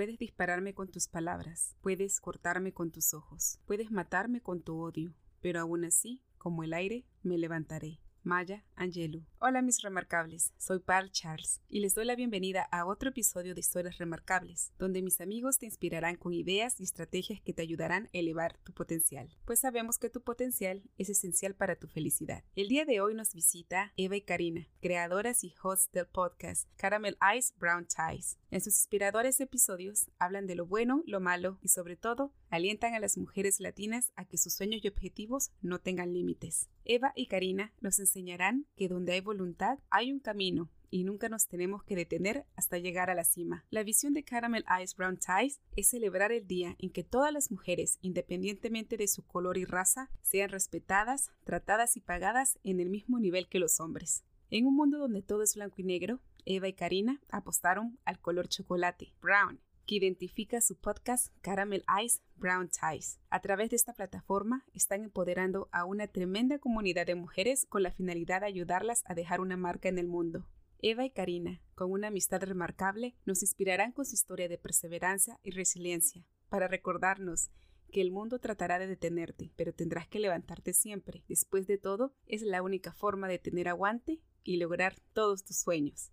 Puedes dispararme con tus palabras, puedes cortarme con tus ojos, puedes matarme con tu odio, pero aún así, como el aire, me levantaré. Maya Angelou. Hola mis remarcables, soy Paul Charles y les doy la bienvenida a otro episodio de Historias Remarcables, donde mis amigos te inspirarán con ideas y estrategias que te ayudarán a elevar tu potencial, pues sabemos que tu potencial es esencial para tu felicidad. El día de hoy nos visita Eva y Karina, creadoras y hosts del podcast Caramel Eyes Brown Ties. En sus inspiradores episodios hablan de lo bueno, lo malo y sobre todo alientan a las mujeres latinas a que sus sueños y objetivos no tengan límites. Eva y Karina nos enseñarán que donde hay voluntad hay un camino y nunca nos tenemos que detener hasta llegar a la cima. La visión de Caramel Eyes Brown Ties es celebrar el día en que todas las mujeres, independientemente de su color y raza, sean respetadas, tratadas y pagadas en el mismo nivel que los hombres. En un mundo donde todo es blanco y negro, Eva y Karina apostaron al color chocolate, brown, que identifica su podcast Caramel Eyes Brown Ties. A través de esta plataforma están empoderando a una tremenda comunidad de mujeres con la finalidad de ayudarlas a dejar una marca en el mundo. Eva y Karina, con una amistad remarcable, nos inspirarán con su historia de perseverancia y resiliencia, para recordarnos que el mundo tratará de detenerte, pero tendrás que levantarte siempre. Después de todo, es la única forma de tener aguante y lograr todos tus sueños.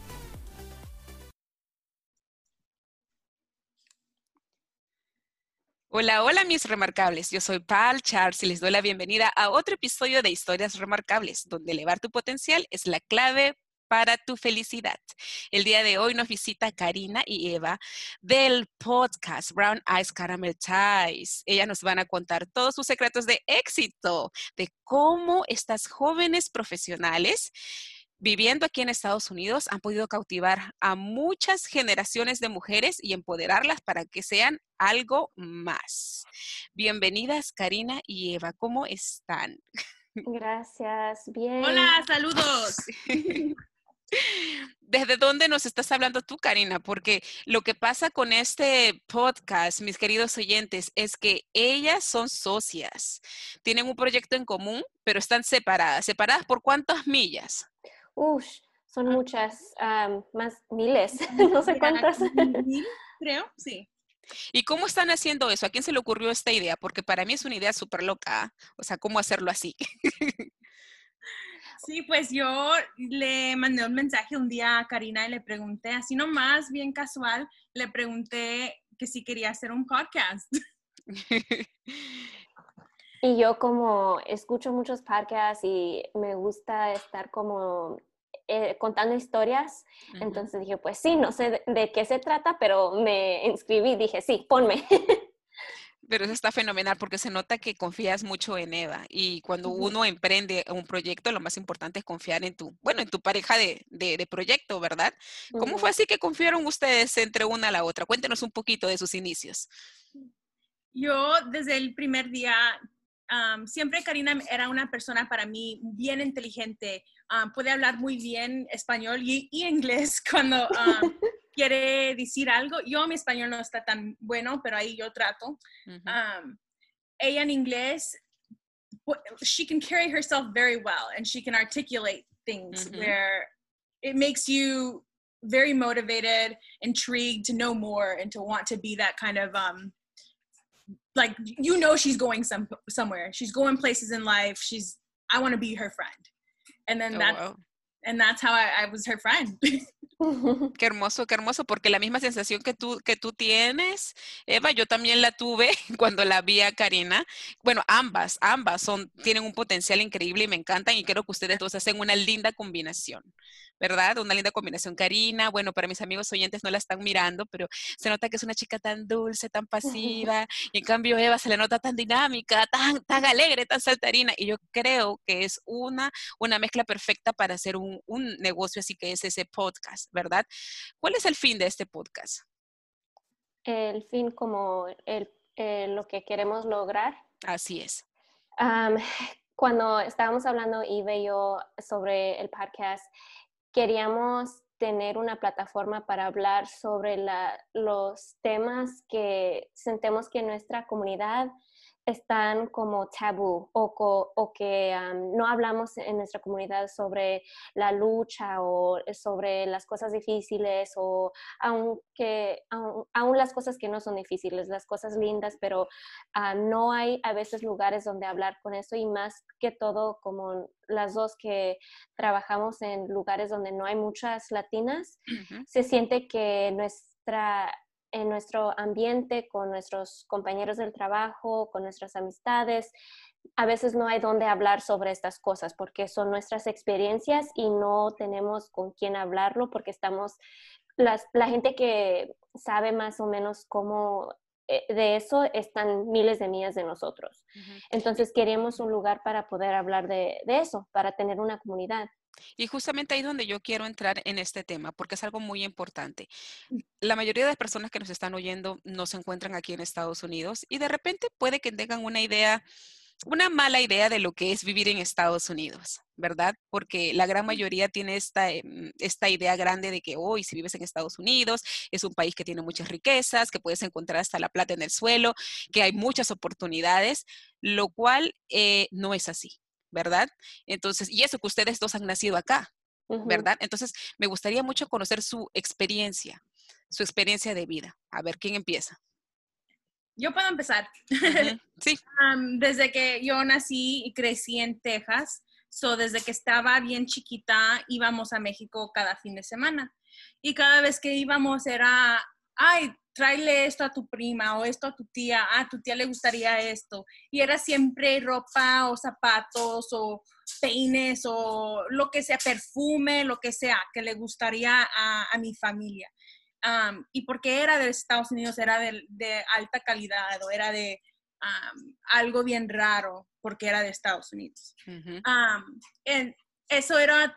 Hola, hola mis remarcables. Yo soy Pal Charles y les doy la bienvenida a otro episodio de Historias Remarcables, donde elevar tu potencial es la clave para tu felicidad. El día de hoy nos visita Karina y Eva del podcast Brown Eyes Caramel Ties. Ellas nos van a contar todos sus secretos de éxito, de cómo estas jóvenes profesionales viviendo aquí en Estados Unidos han podido cautivar a muchas generaciones de mujeres y empoderarlas para que sean algo más. Bienvenidas Karina y Eva, ¿cómo están? Gracias, bien. Hola, saludos. ¿Desde dónde nos estás hablando tú, Karina? Porque lo que pasa con este podcast, mis queridos oyentes, es que ellas son socias. Tienen un proyecto en común, pero están separadas. ¿Separadas por cuántas millas? Uy, son ah. muchas, más miles, no sé cuántas. Creo, sí. ¿Y cómo están haciendo eso? ¿A quién se le ocurrió esta idea? Porque para mí es una idea súper loca. O sea, ¿cómo hacerlo así? Sí, pues yo le mandé un mensaje un día a Karina y le pregunté, así nomás, bien casual, le pregunté que si quería hacer un podcast. Y yo como escucho muchos podcasts y me gusta estar como eh, contando historias, entonces dije, pues sí, no sé de, qué se trata, pero me inscribí, dije, sí, ponme. Pero eso está fenomenal porque se nota que confías mucho en Eva y cuando uno emprende un proyecto, lo más importante es confiar en tu, bueno, en tu pareja de, de, proyecto, ¿verdad? ¿Cómo fue así que confiaron ustedes entre una a la otra? Cuéntenos un poquito de sus inicios. Yo desde el primer día siempre Karina era una persona para mí bien inteligente, puede hablar muy bien español y, inglés cuando quiere decir algo. Yo mi español no está tan bueno, pero ahí yo trato. ella en inglés, she can carry herself very well and she can articulate things where it makes you very motivated, intrigued to know more and to want to be that kind of um, like you know she's going some somewhere. She's going places in life. She's i want to be her friend. And then oh, that wow. and that's how I, I, was her friend Qué hermoso, qué hermoso, porque la misma sensación que tú, que tú tienes, Eva, yo también la tuve cuando la vi a Karina. Bueno, ambas, ambas son, tienen un potencial increíble y me encantan y creo que ustedes dos hacen una linda combinación. ¿verdad? Una linda combinación. Karina, bueno, para mis amigos oyentes no la están mirando, pero se nota que es una chica tan dulce, tan pasiva, y en cambio Eva se le nota tan dinámica, tan, tan alegre, tan saltarina, y yo creo que es una, una mezcla perfecta para hacer un, un negocio así que es ese podcast, ¿verdad? ¿Cuál es el fin de este podcast? El fin como el, eh, lo que queremos lograr. Así es. cuando estábamos hablando, Ive y yo, sobre el podcast, queríamos tener una plataforma para hablar sobre los temas que sentimos que nuestra comunidad están como tabú o, o que no hablamos en nuestra comunidad sobre la lucha o sobre las cosas difíciles o aunque aún, las cosas que no son difíciles, las cosas lindas, pero ah, no hay a veces lugares donde hablar con eso y más que todo como las dos que trabajamos en lugares donde no hay muchas latinas, se siente que nuestra en nuestro ambiente, con nuestros compañeros del trabajo, con nuestras amistades. A veces no hay dónde hablar sobre estas cosas porque son nuestras experiencias y no tenemos con quién hablarlo porque estamos, las, la gente que sabe más o menos cómo eh, de eso están miles de millas de nosotros. Entonces queríamos un lugar para poder hablar de, de eso, para tener una comunidad. Y justamente ahí es donde yo quiero entrar en este tema, porque es algo muy importante. Mm. La mayoría de las personas que nos están oyendo no se encuentran aquí en Estados Unidos y de repente puede que tengan una idea, una mala idea de lo que es vivir en Estados Unidos, ¿verdad? Porque la gran mayoría tiene esta, em, esta idea grande de que hoy si vives en Estados Unidos es un país que tiene muchas riquezas, que puedes encontrar hasta la plata en el suelo, que hay muchas oportunidades, lo cual eh, no es así. ¿Verdad? Entonces, y eso que ustedes dos han nacido acá, ¿verdad? Entonces, me gustaría mucho conocer su experiencia, su experiencia de vida. A ver, ¿quién empieza? Yo puedo empezar. Sí. desde que yo nací y crecí en Texas, so desde que estaba bien chiquita íbamos a México cada fin de semana. Y cada vez que íbamos era, ay, tráele esto a tu prima o esto a tu tía, a tu tía le gustaría esto. Y era siempre ropa o zapatos o peines o lo que sea, perfume, lo que sea, que le gustaría a, mi familia. y porque era de Estados Unidos, era de, alta calidad o era de algo bien raro, porque era de Estados Unidos. eso era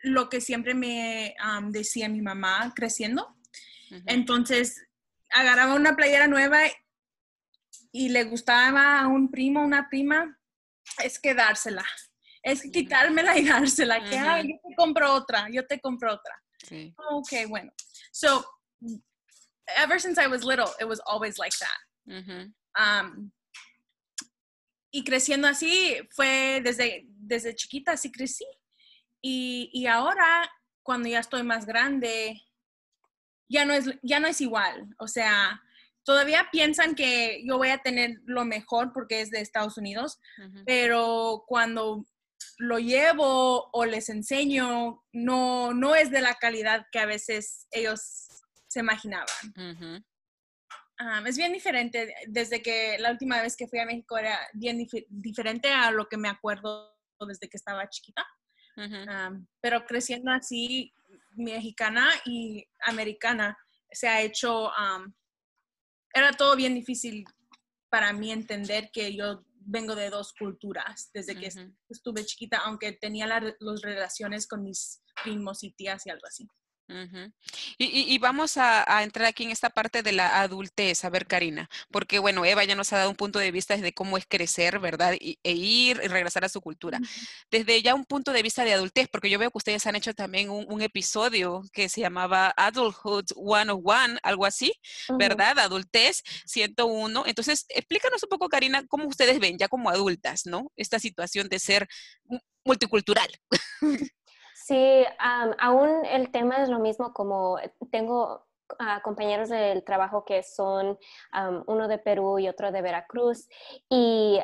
lo que siempre me decía mi mamá creciendo entonces, agarraba una playera nueva y le gustaba a un primo, una prima, es quedársela. Es quitármela y dársela. Que, yo te compro otra, yo te compro otra. Sí. Ok, bueno. So, ever since I was little, it was always like that. Um, y creciendo así, fue desde, desde chiquita, así crecí. Y, y ahora, cuando ya estoy más grande, ya no es, ya no es igual. O sea, todavía piensan que yo voy a tener lo mejor porque es de Estados Unidos, pero cuando lo llevo o les enseño, no, no es de la calidad que a veces ellos se imaginaban. es bien diferente. Desde que la última vez que fui a México era bien diferente a lo que me acuerdo desde que estaba chiquita. pero creciendo así, mexicana y americana se ha hecho, era todo bien difícil para mí entender que yo vengo de dos culturas desde que estuve chiquita, aunque tenía las relaciones con mis primos y tías y algo así y, vamos a, entrar aquí en esta parte de la adultez, a ver, Karina, porque bueno, Eva ya nos ha dado un punto de vista de cómo es crecer, ¿verdad? e ir y regresar a su cultura. Desde ya un punto de vista de adultez, porque yo veo que ustedes han hecho también un, episodio que se llamaba Adulthood 101, algo así, ¿verdad? Adultez 101. Entonces, explícanos un poco, Karina, cómo ustedes ven ya como adultas, ¿no? Esta situación de ser multicultural. Sí, aún el tema es lo mismo como tengo compañeros del trabajo que son uno de Perú y otro de Veracruz y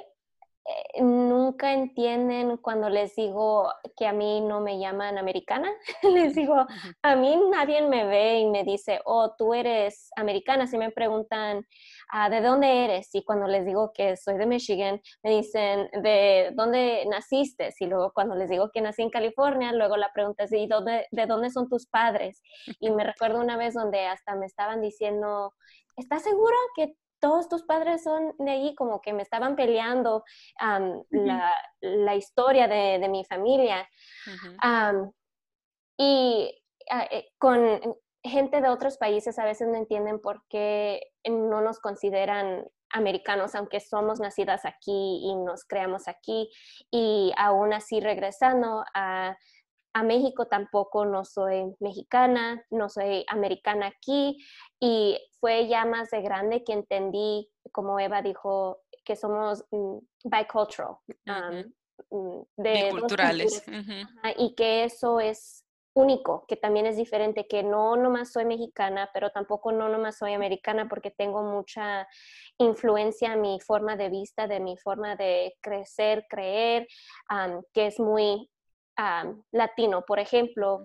nunca entienden cuando les digo que a mí no me llaman americana. les digo, a mí nadie me ve y me dice, oh, tú eres americana. Si me preguntan, ah, ¿de dónde eres? Y cuando les digo que soy de Michigan, me dicen, ¿de dónde naciste? Y luego cuando les digo que nací en California, luego la pregunta es, ¿y dónde, de dónde son tus padres? Y me recuerdo una vez donde hasta me estaban diciendo, ¿estás segura que todos tus padres son de allí? Como que me estaban peleando la, historia de, mi familia. y ah, eh, con gente de otros países a veces no entienden por qué no nos consideran americanos, aunque somos nacidas aquí y nos creamos aquí, y aún así regresando a a México tampoco no soy mexicana, no soy americana aquí y fue ya más de grande que entendí, como Eva dijo, que somos mm, bicultural, um, de culturales y que eso es único, que también es diferente, que no nomás soy mexicana, pero tampoco no nomás soy americana porque tengo mucha influencia en mi forma de vista, de mi forma de crecer, creer, que es muy latino. Por ejemplo,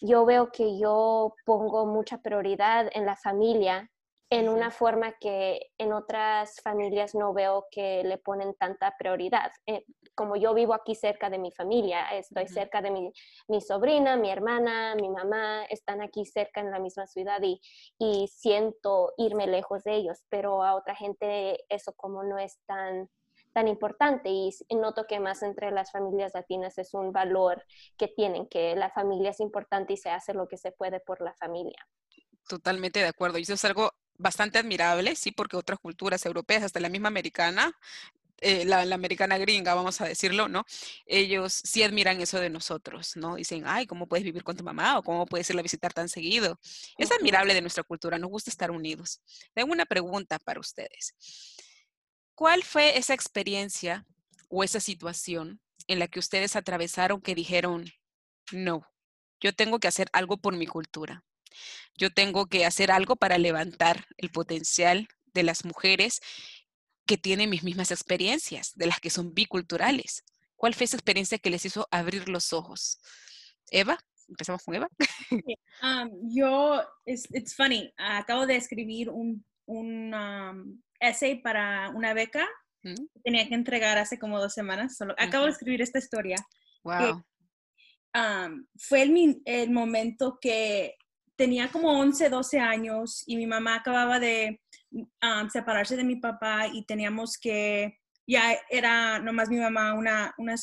yo veo que yo pongo mucha prioridad en la familia en una forma que en otras familias no veo que le ponen tanta prioridad. Eh, como yo vivo aquí cerca de mi familia, estoy cerca de mi, mi, sobrina, mi hermana, mi mamá, están aquí cerca en la misma ciudad y, y siento irme lejos de ellos, pero a otra gente eso como no es tan tan importante y noto que más entre las familias latinas es un valor que tienen, que la familia es importante y se hace lo que se puede por la familia. Totalmente de acuerdo. Y eso es algo bastante admirable, sí, porque otras culturas europeas, hasta la misma americana, eh, la, americana gringa, vamos a decirlo, ¿no? Ellos sí admiran eso de nosotros, ¿no? Dicen, ay, ¿cómo puedes vivir con tu mamá? o cómo puedes irla a visitar tan seguido. Es admirable de nuestra cultura, nos gusta estar unidos. Tengo una pregunta para ustedes. ¿Cuál fue esa experiencia o esa situación en la que ustedes atravesaron que dijeron, no, yo tengo que hacer algo por mi cultura? Yo tengo que hacer algo para levantar el potencial de las mujeres que tienen mis mismas experiencias, de las que son biculturales. ¿Cuál fue esa experiencia que les hizo abrir los ojos? Eva, empezamos con Eva. yo, it's, funny, acabo de escribir un, essay para una beca. Tenía que entregar hace como dos semanas. Solo, Acabo de escribir esta historia. Wow. fue el, el, momento que tenía como 11, 12 años y mi mamá acababa de separarse de mi papá y teníamos que, ya era nomás mi mamá, una, una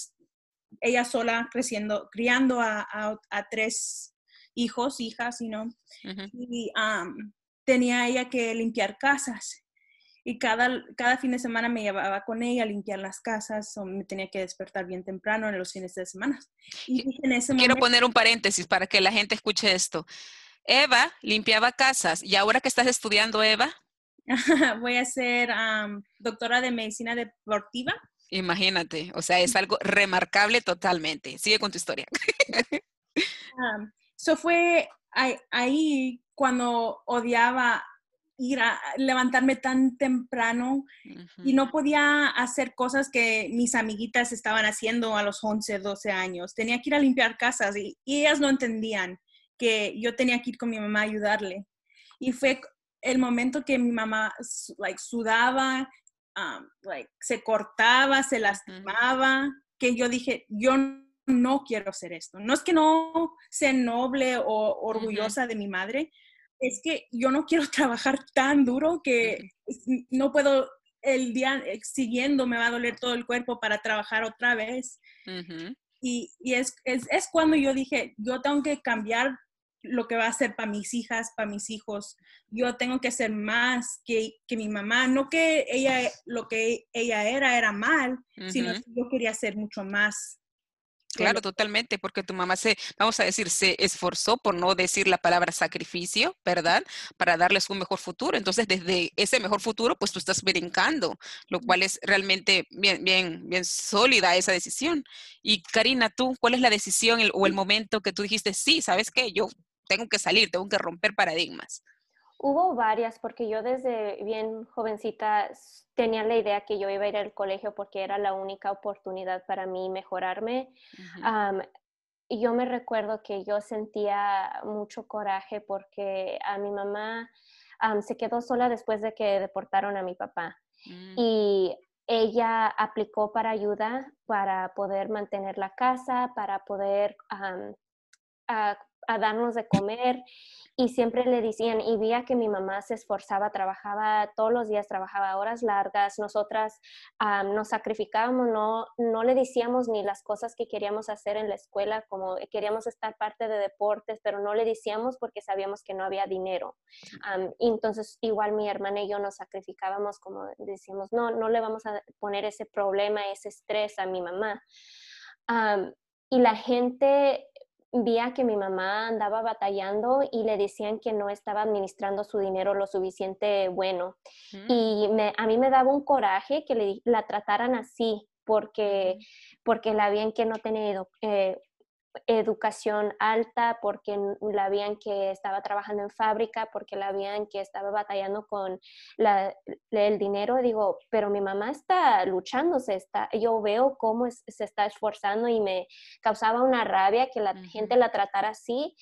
ella sola creciendo, criando a, a, tres hijos, hijas, you know, y tenía ella que limpiar casas y cada, cada fin de semana me llevaba con ella a limpiar las casas o me tenía que despertar bien temprano en los fines de semana. Y Quiero poner un paréntesis para que la gente escuche esto. Eva limpiaba casas y ahora que estás estudiando, Eva. Voy a ser doctora de medicina deportiva. Imagínate, o sea, es algo remarcable totalmente. Sigue con tu historia. Eso fue ahí cuando odiaba ir a levantarme tan temprano y no podía hacer cosas que mis amiguitas estaban haciendo a los 11, 12 años. Tenía que ir a limpiar casas y, ellas no entendían que yo tenía que ir con mi mamá a ayudarle. Y fue el momento que mi mamá like, sudaba, um, like, se cortaba, se lastimaba, que yo dije, yo no quiero hacer esto. No es que no sea noble o orgullosa de mi madre, es que yo no quiero trabajar tan duro que no puedo el día siguiendo me va a doler todo el cuerpo para trabajar otra vez. Y, es, cuando yo dije, yo tengo que cambiar lo que va a ser para mis hijas, para mis hijos. Yo tengo que ser más que, mi mamá. No que ella, lo que ella era, era mal, sino que yo quería ser mucho más Claro, totalmente, porque tu mamá se, vamos a decir, se esforzó por no decir la palabra sacrificio, ¿verdad? Para darles un mejor futuro. Entonces, desde ese mejor futuro, pues tú estás brincando, lo cual es realmente bien, bien, bien sólida esa decisión. Y Karina, tú, ¿cuál es la decisión o el momento que tú dijiste, sí, sabes qué, yo tengo que salir, tengo que romper paradigmas? Hubo varias, porque yo desde bien jovencita tenía la idea que yo iba a ir al colegio porque era la única oportunidad para mí mejorarme. y yo me recuerdo que yo sentía mucho coraje porque a mi mamá se quedó sola después de que deportaron a mi papá. Mm. Y ella aplicó para ayuda para poder mantener la casa, para poder a darnos de comer y siempre le decían, y veía que mi mamá se esforzaba, trabajaba todos los días, trabajaba horas largas, nosotras nos sacrificábamos, no, no le decíamos ni las cosas que queríamos hacer en la escuela, como queríamos estar parte de deportes, pero no le decíamos porque sabíamos que no había dinero. y entonces igual mi hermana y yo nos sacrificábamos, como decíamos, no, no le vamos a poner ese problema, ese estrés a mi mamá. y la gente vía que mi mamá andaba batallando y le decían que no estaba administrando su dinero lo suficiente bueno. Mm. Y a mí me daba un coraje que le, la trataran así, porque, porque la bien que no tenía eh, educación alta, porque la veían que estaba trabajando en fábrica, porque la veían que estaba batallando con el dinero. Digo, pero mi mamá está luchando, se está, yo veo cómo se está esforzando y me causaba una rabia que la gente la tratara así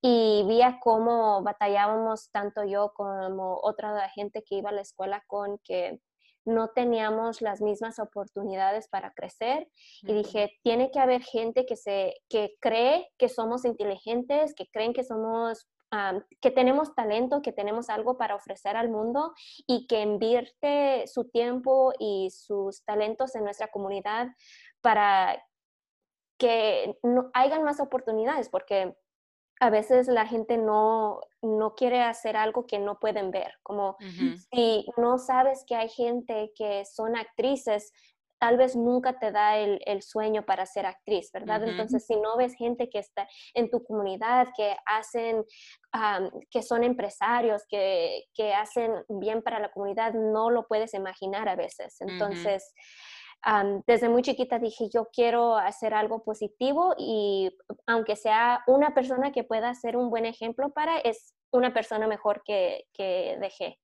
y veía cómo batallábamos tanto yo como otra gente que iba a la escuela con que no teníamos las mismas oportunidades para crecer y dije, tiene que haber gente que, se, que cree que somos inteligentes, que creen que somos que tenemos talento, que tenemos algo para ofrecer al mundo y que invierte su tiempo y sus talentos en nuestra comunidad para que no hayan más oportunidades, porque a veces la gente no, no quiere hacer algo que no pueden ver, como si no sabes que hay gente que son actrices, tal vez nunca te da el, sueño para ser actriz, ¿verdad? Entonces, si no ves gente que está en tu comunidad, que hacen, que son empresarios, que, hacen bien para la comunidad, no lo puedes imaginar a veces. Entonces, desde muy chiquita dije, yo quiero hacer algo positivo y aunque sea una persona que pueda ser un buen ejemplo para, es una persona mejor que, que dejé.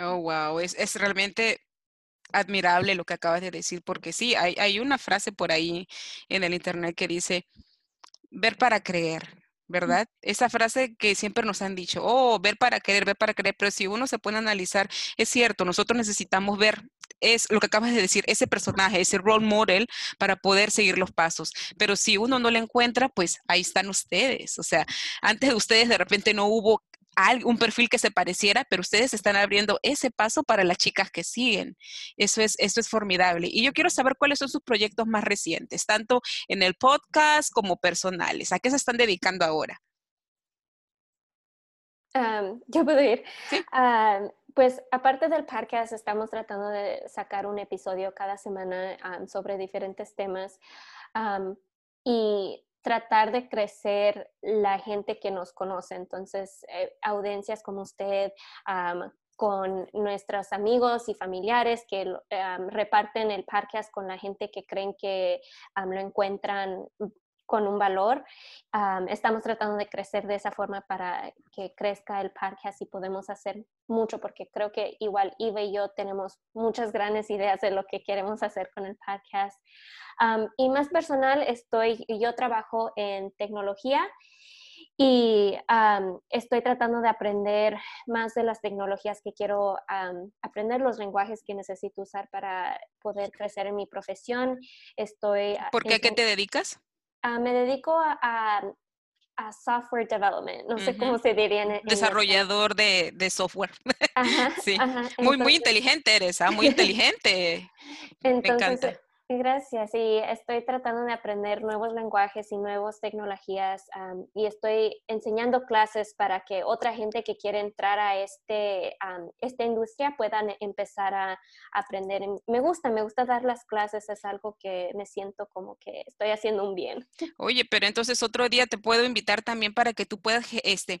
Oh, wow, es, es realmente admirable lo que acabas de decir, porque sí, hay, hay una frase por ahí en el internet que dice, ver para creer, ¿verdad? Esa frase que siempre nos han dicho, oh, ver para creer, ver para creer, pero si uno se pone a analizar, es cierto, nosotros necesitamos ver es lo que acabas de decir, ese personaje, ese role model para poder seguir los pasos. Pero si uno no lo encuentra, pues ahí están ustedes. O sea, antes de ustedes de repente no hubo un perfil que se pareciera, pero ustedes están abriendo ese paso para las chicas que siguen. Eso es, eso es formidable. Y yo quiero saber cuáles son sus proyectos más recientes, tanto en el podcast como personales. ¿A qué se están dedicando ahora? yo puedo ir. ¿Sí? Pues aparte del podcast, estamos tratando de sacar un episodio cada semana sobre diferentes temas y tratar de crecer la gente que nos conoce. Entonces, eh, audiencias como usted, con nuestros amigos y familiares que reparten el podcast con la gente que creen que lo encuentran con un valor. estamos tratando de crecer de esa forma para que crezca el podcast y podemos hacer mucho porque creo que igual Iva y yo tenemos muchas grandes ideas de lo que queremos hacer con el podcast. y más personal, estoy, yo trabajo en tecnología y estoy tratando de aprender más de las tecnologías que quiero aprender, los lenguajes que necesito usar para poder crecer en mi profesión. Estoy... ¿Por qué? ¿A qué te dedicas? Ah, me dedico a, a, software development, no sé cómo se diría en, Desarrollador de, de, software. sí. muy, muy inteligente eres, ¿ah? muy inteligente. me encanta. Gracias, y estoy tratando de aprender nuevos lenguajes y nuevas tecnologías y estoy enseñando clases para que otra gente que quiere entrar a este, esta industria puedan empezar a aprender. Me gusta, me gusta dar las clases, es algo que me siento como que estoy haciendo un bien. Oye, pero entonces otro día te puedo invitar también para que tú puedas este,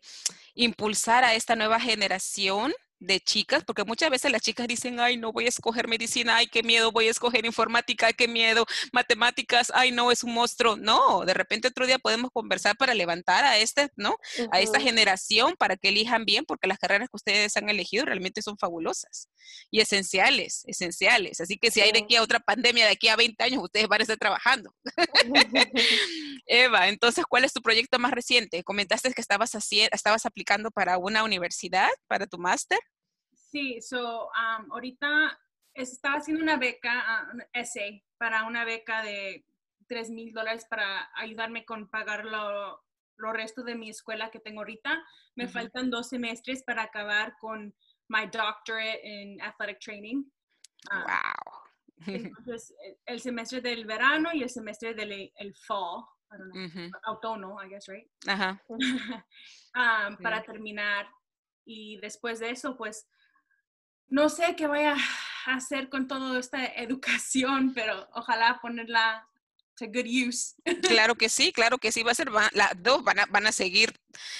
impulsar a esta nueva generación de chicas, porque muchas veces las chicas dicen, ay, no voy a escoger medicina, ay, qué miedo, voy a escoger informática, ay, qué miedo, matemáticas, ay, no, es un monstruo. No, de repente otro día podemos conversar para levantar a este, ¿no? A esta generación para que elijan bien, porque las carreras que ustedes han elegido realmente son fabulosas y esenciales, esenciales. Así que si hay de aquí a otra pandemia, de aquí a 20 años, ustedes van a estar trabajando. Eva, entonces, ¿cuál es tu proyecto más reciente? Comentaste que estabas, haciendo, estabas aplicando para una universidad, para tu máster. Sí, so, um, ahorita estaba haciendo una beca, uh, un essay, para una beca de 3 mil dólares para ayudarme con pagar lo, lo, resto de mi escuela que tengo ahorita. Me faltan dos semestres para acabar con my doctorate in athletic training. wow. Ah, entonces, e, el semestre del verano y el semestre del el fall, I don't know, otoño, I guess, right? Ajá. um, para terminar. Y después de eso, pues, no sé qué voy a hacer con toda esta educación, pero ojalá ponerla to good use. Claro que sí, claro que sí, va a ser, las dos van a, van a seguir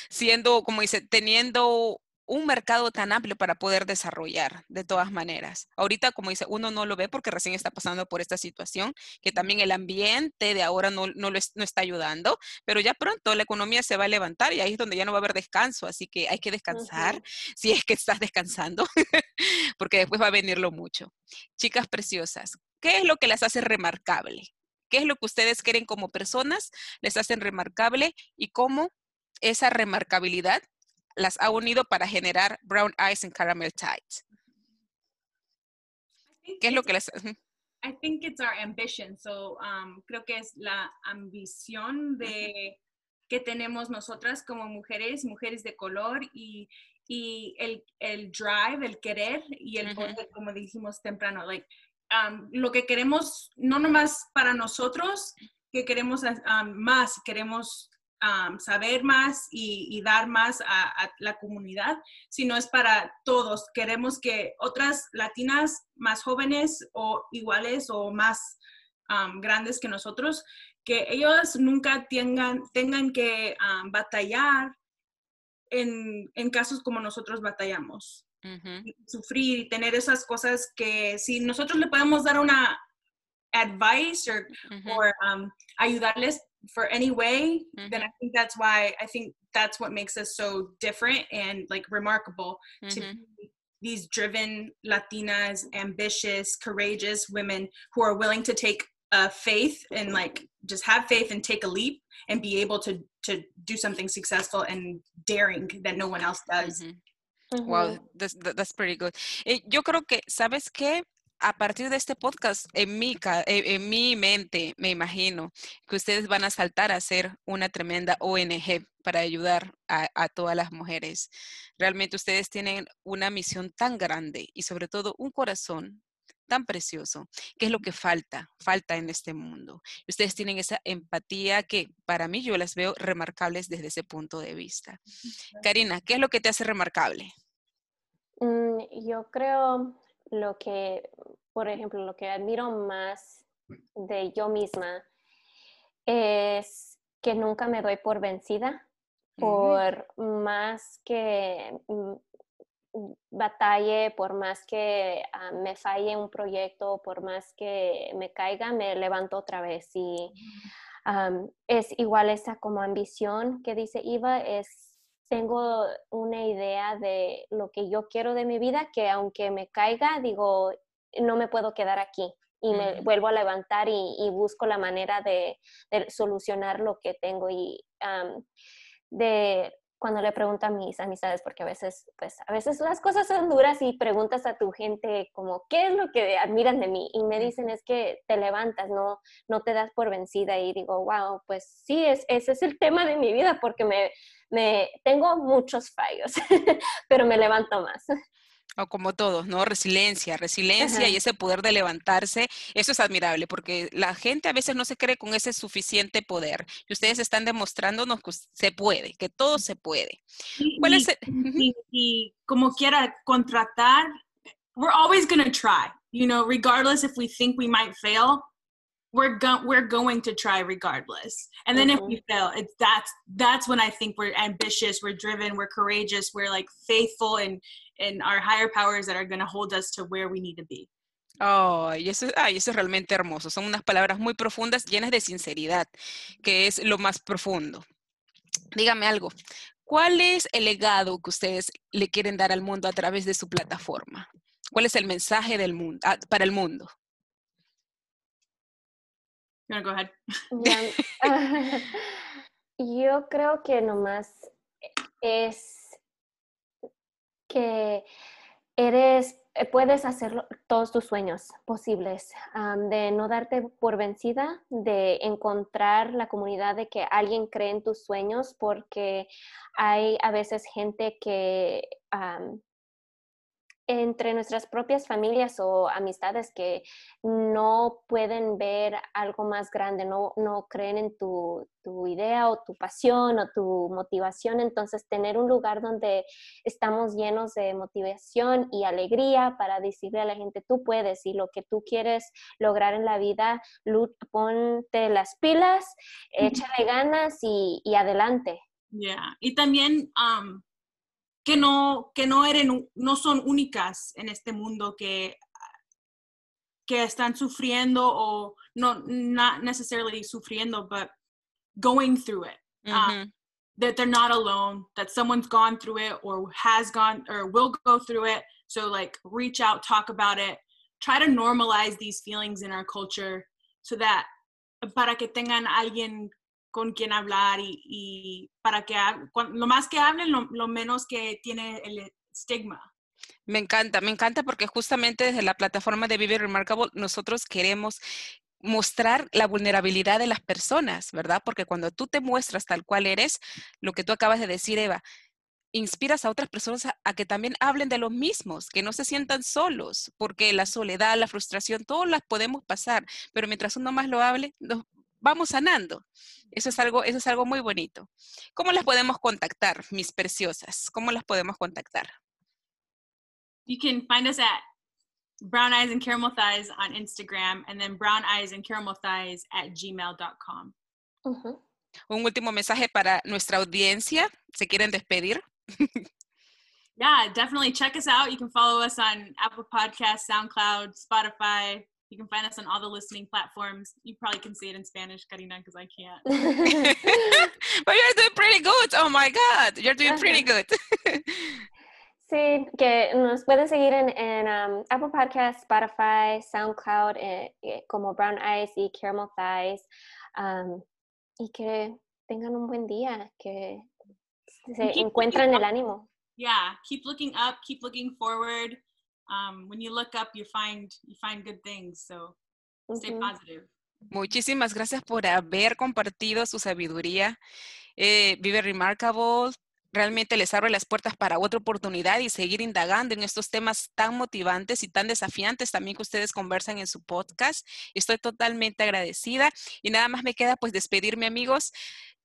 siendo, como dice, teniendo un mercado tan amplio para poder desarrollar de todas maneras. Ahorita, como dice, uno no lo ve porque recién está pasando por esta situación, que también el ambiente de ahora no, no, lo no está ayudando, pero ya pronto la economía se va a levantar y ahí es donde ya no va a haber descanso, así que hay que descansar si es que estás descansando, porque después va a venirlo mucho. Chicas preciosas, ¿qué es lo que las hace remarcable? ¿Qué es lo que ustedes quieren como personas les hacen remarcable y cómo esa remarcabilidad las ha unido para generar Brown Eyes and Caramel Tides. ¿Qué es lo que les... I think it's our ambition. So, um, creo que es la ambición de que tenemos nosotras como mujeres, mujeres de color y, y el, el, drive, el querer y el poder, como dijimos temprano, like, um, lo que queremos, no nomás para nosotros, que queremos um, más, queremos saber más y, dar más a, la comunidad, sino es para todos. Queremos que otras latinas más jóvenes o iguales o más grandes que nosotros, que ellos nunca tengan, tengan que batallar en, en, casos como nosotros batallamos. Sufrir y tener esas cosas que si nosotros le podemos dar una advice o ayudarles for any way, mm-hmm. then I think that's why I think that's what makes us so different and like remarkable mm-hmm. to be these driven Latinas, ambitious, courageous women who are willing to take a faith and like just have faith and take a leap and be able to to do something successful and daring that no one else does. Mm-hmm. Wow, that's, that's pretty good. Eh, yo creo que, ¿sabes qué? A partir de este podcast, en mi, en mi mente, me imagino que ustedes van a saltar a ser una tremenda ONG para ayudar a, todas las mujeres. Realmente ustedes tienen una misión tan grande y sobre todo un corazón tan precioso, que es lo que falta, falta en este mundo. Ustedes tienen esa empatía que para mí yo las veo remarcables desde ese punto de vista. Karina, ¿qué es lo que te hace remarcable? Mm, yo creo lo que, por ejemplo, lo que admiro más de yo misma es que nunca me doy por vencida, por más que mm, batalle, por más que ah, me falle un proyecto, por más que me caiga, me levanto otra vez. Y es igual esa como ambición que dice Iva, es tengo una idea de lo que yo quiero de mi vida, que aunque me caiga, digo, no me puedo quedar aquí. Y me vuelvo a levantar y, busco la manera de, solucionar lo que tengo y de cuando le pregunto a mis amistades, porque a veces, pues, a veces las cosas son duras y preguntas a tu gente como, ¿qué es lo que admiran de mí? Y me dicen, es que te levantas, no, no te das por vencida y digo, wow, pues sí, es, ese es el tema de mi vida porque me, me tengo muchos fallos, pero me levanto más. O como todos, ¿no? Resiliencia, resiliencia y ese poder de levantarse, eso es admirable porque la gente a veces no se cree con ese suficiente poder y ustedes están demostrándonos que se puede, que todo se puede. ¿Cuál y, es y, como quiera contratar, we're always going to try, you know, regardless if we think we might fail, we're go- we're going to try regardless. And then mm-hmm. if we fail, it's that's that's when I think we're ambitious, we're driven, we're courageous, we're like faithful in in our higher powers that are going to hold us to where we need to be. Oh, y eso, ay, eso es realmente hermoso. Son unas palabras muy profundas, llenas de sinceridad, que es lo más profundo. Dígame algo. ¿Cuál es el legado que ustedes le quieren dar al mundo a través de su plataforma? ¿Cuál es el mensaje del mundo, ah, para el mundo? Go ahead. yo creo que nomás es que eres, puedes hacer todos tus sueños posibles, de no darte por vencida, de encontrar la comunidad de que alguien cree en tus sueños, porque hay a veces gente que entre nuestras propias familias o amistades que no pueden ver algo más grande, no, no creen en tu, tu, idea o tu pasión o tu motivación. Entonces, tener un lugar donde estamos llenos de motivación y alegría para decirle a la gente, tú puedes y lo que tú quieres lograr en la vida, ponte las pilas, échale ganas y, y adelante. Yeah. Y también um, que no, que no, eran, no son únicas en este mundo que, que están sufriendo o no, not necessarily sufriendo, but going through it. Um, that they're not alone, that someone's gone through it or has gone or will go through it. So, like, reach out, talk about it, try to normalize these feelings in our culture so that para que tengan alguien con quien hablar y, para que lo más que hablen, lo, menos que tiene el estigma. Me encanta, me encanta porque justamente desde la plataforma de Vive Remarkable nosotros queremos mostrar la vulnerabilidad de las personas, ¿verdad? Porque cuando tú te muestras tal cual eres, lo que tú acabas de decir, Eva, inspiras a otras personas a, que también hablen de los mismos, que no se sientan solos, porque la soledad, la frustración, todas las podemos pasar, pero mientras uno más lo hable, nos vamos sanando. Eso es algo, eso es algo muy bonito. ¿Cómo las podemos contactar, mis preciosas? ¿Cómo las podemos contactar? You can find us at Brown Eyes and Caramel Thighs on Instagram and then Brown Eyes and Caramel Thighs at gmail.com. Un último mensaje para nuestra audiencia. ¿Se quieren despedir? yeah, definitely check us out. You can follow us on Apple Podcasts, SoundCloud, Spotify, You can find us on all the listening platforms. You probably can say it in Spanish, Karina, because I can't. but you're doing pretty good. Oh my God, you're doing pretty good. sí, que nos pueden seguir en, en um, Apple Podcasts, Spotify, SoundCloud, eh, eh, como Brown Eyes y Caramel Thighs. Um, y que tengan un buen día, que se encuentren el ánimo. Yeah, keep looking up, keep looking forward. Um, when you look up, you find you find good things. So stay positive. Muchísimas gracias por haber compartido su sabiduría. Eh, Vive Remarkable. Realmente les abre las puertas para otra oportunidad y seguir indagando en estos temas tan motivantes y tan desafiantes también que ustedes conversan en su podcast. Estoy totalmente agradecida y nada más me queda pues despedirme amigos.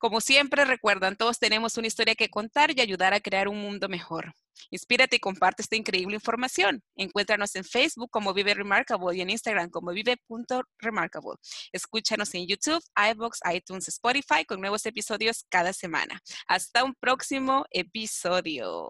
Como siempre, recuerdan, todos tenemos una historia que contar y ayudar a crear un mundo mejor. Inspírate y comparte esta increíble información. Encuéntranos en Facebook como Vive Remarkable y en Instagram como vive.remarkable. Escúchanos en YouTube, iBox, iTunes, Spotify con nuevos episodios cada semana. Hasta un próximo episodio.